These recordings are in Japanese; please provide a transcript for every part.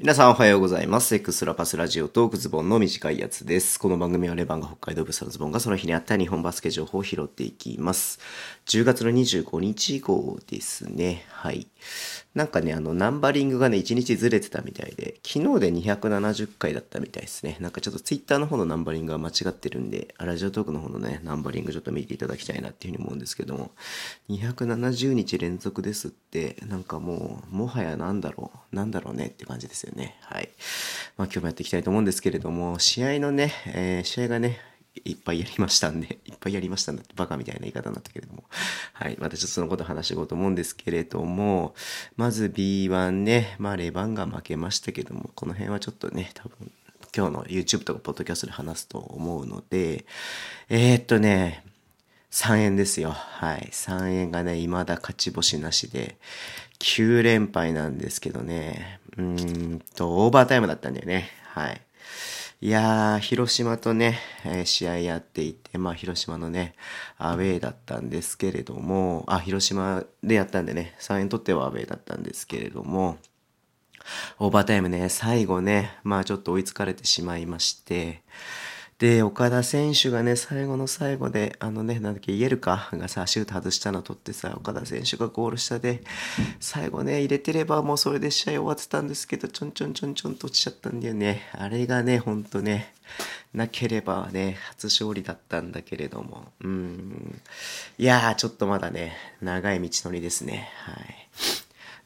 皆さんおはようございます。エクストラパスラジオトークズボンの短いやつです。この番組はレバンが北海道ブサのズボンがその日にあった日本バスケ情報を拾っていきます。10月の25日号ですね。はい。なんかね、あの、ナンバリングがね、1日ずれてたみたいで、昨日で270回だったみたいですね。なんかちょっとツイッターの方のナンバリングが間違ってるんで、ラジオトークの方のね、ナンバリングちょっと見ていただきたいなっていうふうに思うんですけども、270日連続ですって、なんかもう、もはやなんだろう、なんだろうねって感じですよね。はい。まあ今日もやっていきたいと思うんですけれども、試合のね、えー、試合がね、いっぱいやりましたんで、いっぱいやりましたんだってバカみたいな言い方になったけれども。はい。またちょっとそのこと話していこうと思うんですけれども、まず B1 ね、まあレバンが負けましたけども、この辺はちょっとね、多分今日の YouTube とかポッドキャストで話すと思うので、えー、っとね、3円ですよ。はい。3円がね、未だ勝ち星なしで、9連敗なんですけどね、うんと、オーバータイムだったんだよね。はい。いやー、広島とね、えー、試合やっていて、まあ広島のね、アウェイだったんですけれども、あ、広島でやったんでね、三遠とってはアウェイだったんですけれども、オーバータイムね、最後ね、まあちょっと追いつかれてしまいまして、で、岡田選手がね、最後の最後で、あのね、なんだっけ、イエルカがさ、シュート外したの取ってさ、岡田選手がゴール下で、最後ね、入れてればもうそれで試合終わってたんですけど、ちょんちょんちょんちょんと落ちちゃったんだよね。あれがね、ほんとね、なければね、初勝利だったんだけれども、うん。いやー、ちょっとまだね、長い道のりですね。はい。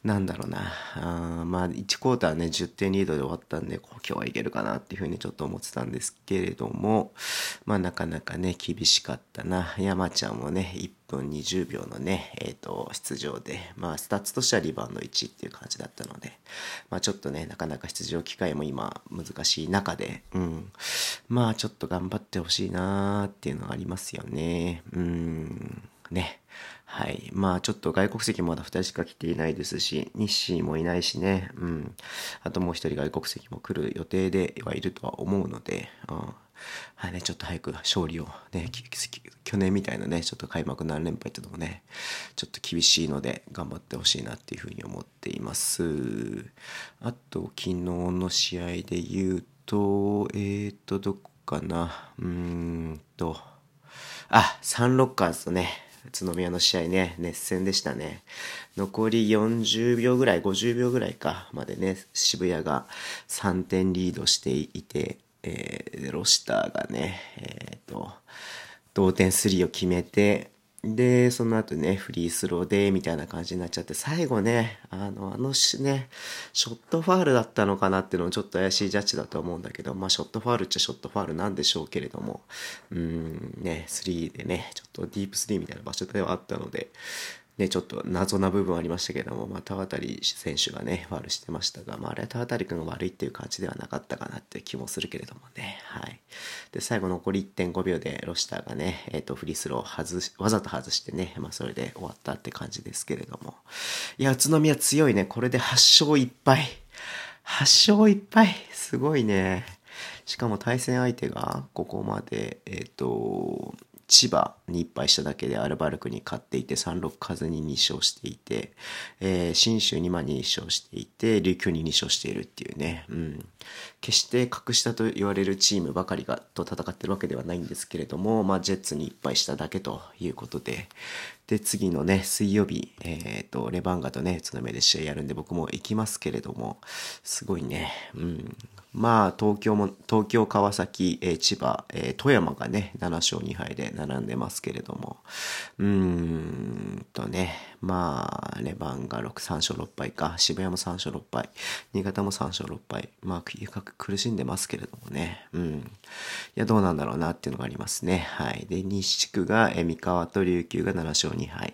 なんだろうな。あまあ、1クォーターね、10点リードで終わったんで、今日はいけるかなっていうふうにちょっと思ってたんですけれども、まあ、なかなかね、厳しかったな。山ちゃんもね、1分20秒のね、えっ、ー、と、出場で、まあ、スタッツとしてはリバウンド1っていう感じだったので、まあ、ちょっとね、なかなか出場機会も今、難しい中で、うん。まあ、ちょっと頑張ってほしいなーっていうのはありますよね。うん。はい。まあちょっと外国籍まだ2人しか来ていないですし、日清もいないしね。うん。あともう1人外国籍も来る予定ではいるとは思うので、うん。はいね、ちょっと早く勝利をね、去年みたいなね、ちょっと開幕何連敗っていうのもね、ちょっと厳しいので頑張ってほしいなっていうふうに思っています。あと、昨日の試合で言うと、えーと、どこかな。うーんと、あ、サンロッカーズとね、宇都宮の試合ね、熱戦でしたね。残り40秒ぐらい、50秒ぐらいか、までね、渋谷が3点リードしていて、えー、ロシターがね、えっ、ー、と、同点3を決めて、で、その後ね、フリースローで、みたいな感じになっちゃって、最後ね、あの、あのしね、ショットファールだったのかなっていうのもちょっと怪しいジャッジだと思うんだけど、まあ、ショットファールっちゃショットファールなんでしょうけれども、うーん、ね、3でね、ちょっとディープスリーみたいな場所ではあったので、ね、ちょっと謎な部分ありましたけれども、まあ、田渡選手がね、ファールしてましたが、まあ、あれは田渡君が悪いっていう感じではなかったかなって気もするけれどもね。はい。で、最後残り1.5秒でロシターがね、えっ、ー、と、フリースロー外し、わざと外してね、まあ、それで終わったって感じですけれども。いや、宇都宮強いね。これで8勝1敗。8勝1敗。すごいね。しかも対戦相手がここまで、えっ、ー、と、千葉に1敗しただけでアルバルクに勝っていて、三六風に2勝していて、えー、新州にま2勝していて、琉球に2勝しているっていうね、うん。決して格下と言われるチームばかりがと戦ってるわけではないんですけれども、まあ、ジェッツに1敗しただけということで、で、次のね、水曜日、えっ、ー、と、レバンガとね、宇都宮で試合やるんで僕も行きますけれども、すごいね、うん。まあ、東京も、東京、川崎、えー、千葉、えー、富山がね、7勝2敗で並んでますけれども、うーんとね、まあ、レバンが6、3勝6敗か、渋谷も3勝6敗、新潟も3勝6敗、まあ、苦しんでますけれどもね、うん。いや、どうなんだろうなっていうのがありますね。はい。で、西地区が、え三河と琉球が7勝2敗。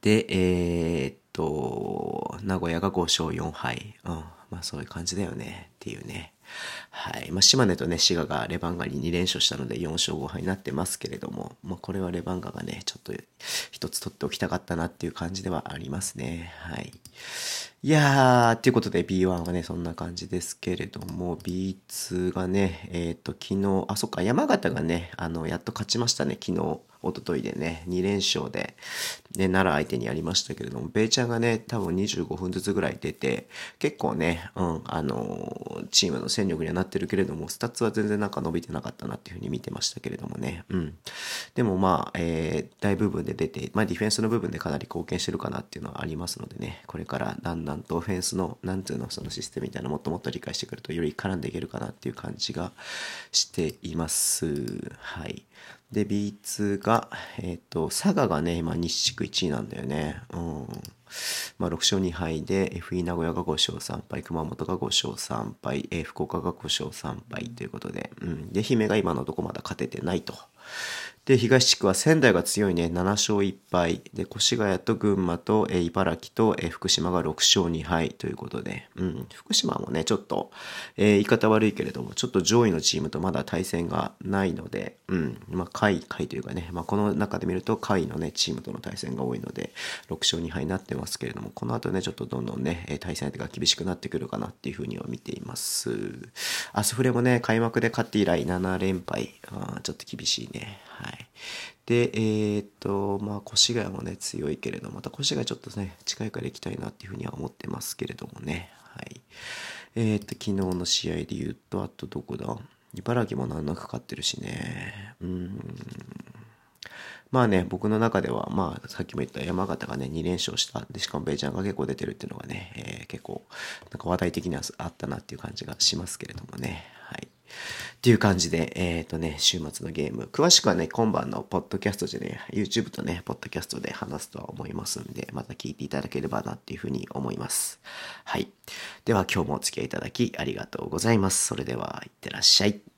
で、えー、っと、名古屋が5勝4敗。うん。まあそういう感じだよねっていうね。はい。まあ、島根とね、滋賀がレバンガに2連勝したので4勝5敗になってますけれども、まあ、これはレバンガがね、ちょっと一つ取っておきたかったなっていう感じではありますね。はい。いやー、ということで B1 はね、そんな感じですけれども、B2 がね、えっ、ー、と、昨日、あ、そっか、山形がね、あの、やっと勝ちましたね、昨日。おとといでね、2連勝で、ね、奈良相手にやりましたけれども、ベイちゃんがね、多分25分ずつぐらい出て、結構ね、うん、あのー、チームの戦力にはなってるけれども、スタッツは全然なんか伸びてなかったなっていうふうに見てましたけれどもね、うん。でもまあ、えー、大部分で出て、まあディフェンスの部分でかなり貢献してるかなっていうのはありますのでね、これからだんだんとオフェンスの、なんていうの、そのシステムみたいなもっともっと理解してくると、より絡んでいけるかなっていう感じがしています。はい。で、B2 が、えっ、ー、と、佐賀がね、今西地区1位なんだよね。うん。まあ、6勝2敗で、FE 名古屋が5勝3敗、熊本が5勝3敗、えー、福岡が5勝3敗ということで、うん。で、姫が今のとこまだ勝ててないと。で、東地区は仙台が強いね、7勝1敗。で、越谷と群馬と、えー、茨城と、えー、福島が6勝2敗ということで、うん、福島もね、ちょっと、えー、言い方悪いけれども、ちょっと上位のチームとまだ対戦がないので、うん、まあ、下位、下位というかね、まあ、この中で見ると下位のね、チームとの対戦が多いので、6勝2敗になってますけれども、この後ね、ちょっとどんどんね、対戦相手が厳しくなってくるかなっていうふうには見ています。アスフレもね、開幕で勝って以来7連敗、あちょっと厳しいね。はい。で、えっ、と、まあ、越谷もね、強いけれど、また越谷ちょっとね、近いから行きたいなっていうふうには思ってますけれどもね。はい。えっ、と、昨日の試合で言うと、あとどこだ？茨城も難なく勝ってるしね。うん。まあね、僕の中では、まあ、さっきも言った山形がね、2連勝した。で、しかもベイちゃんが結構出てるっていうのがね、えー、結構、なんか話題的にはあったなっていう感じがしますけれどもね。はい。っていう感じで、えっ、ー、とね、週末のゲーム。詳しくはね、今晩のポッドキャストでね、YouTube とね、ポッドキャストで話すとは思いますんで、また聞いていただければなっていうふうに思います。はい。では今日もお付き合いいただきありがとうございます。それでは、いってらっしゃい。